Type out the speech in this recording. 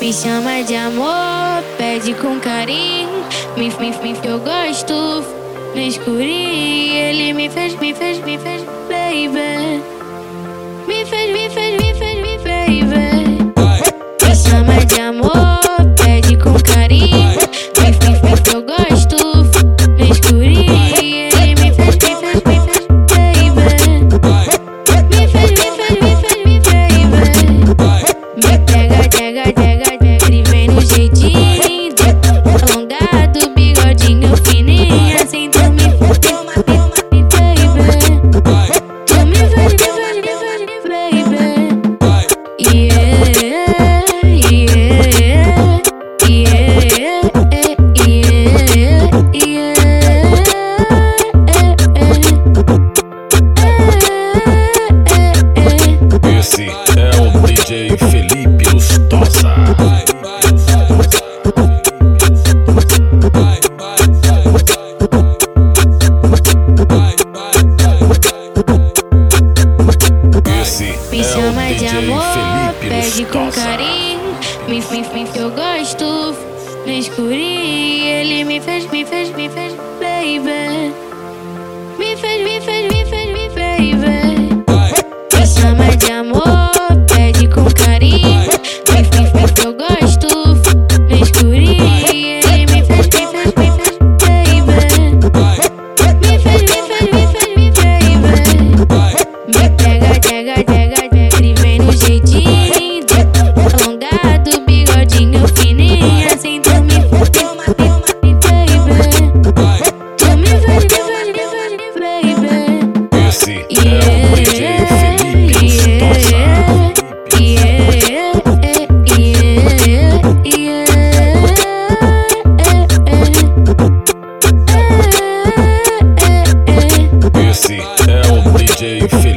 Me chama de amor, pede com carinho. Me, me, me, eu gosto no escurinho. Ele me fez, me fez, me fez, baby. Esse Me é chama de DJ amor, Felipe pede com carinho. Me, me, me, eu gosto no escurinho. Ele me fez, me fez, me fez, baby. Me fez, me fez, me fez, me baby. Me chama de amor, pede com carinho. Me, me, me, eu gosto Esse é o DJ Felipe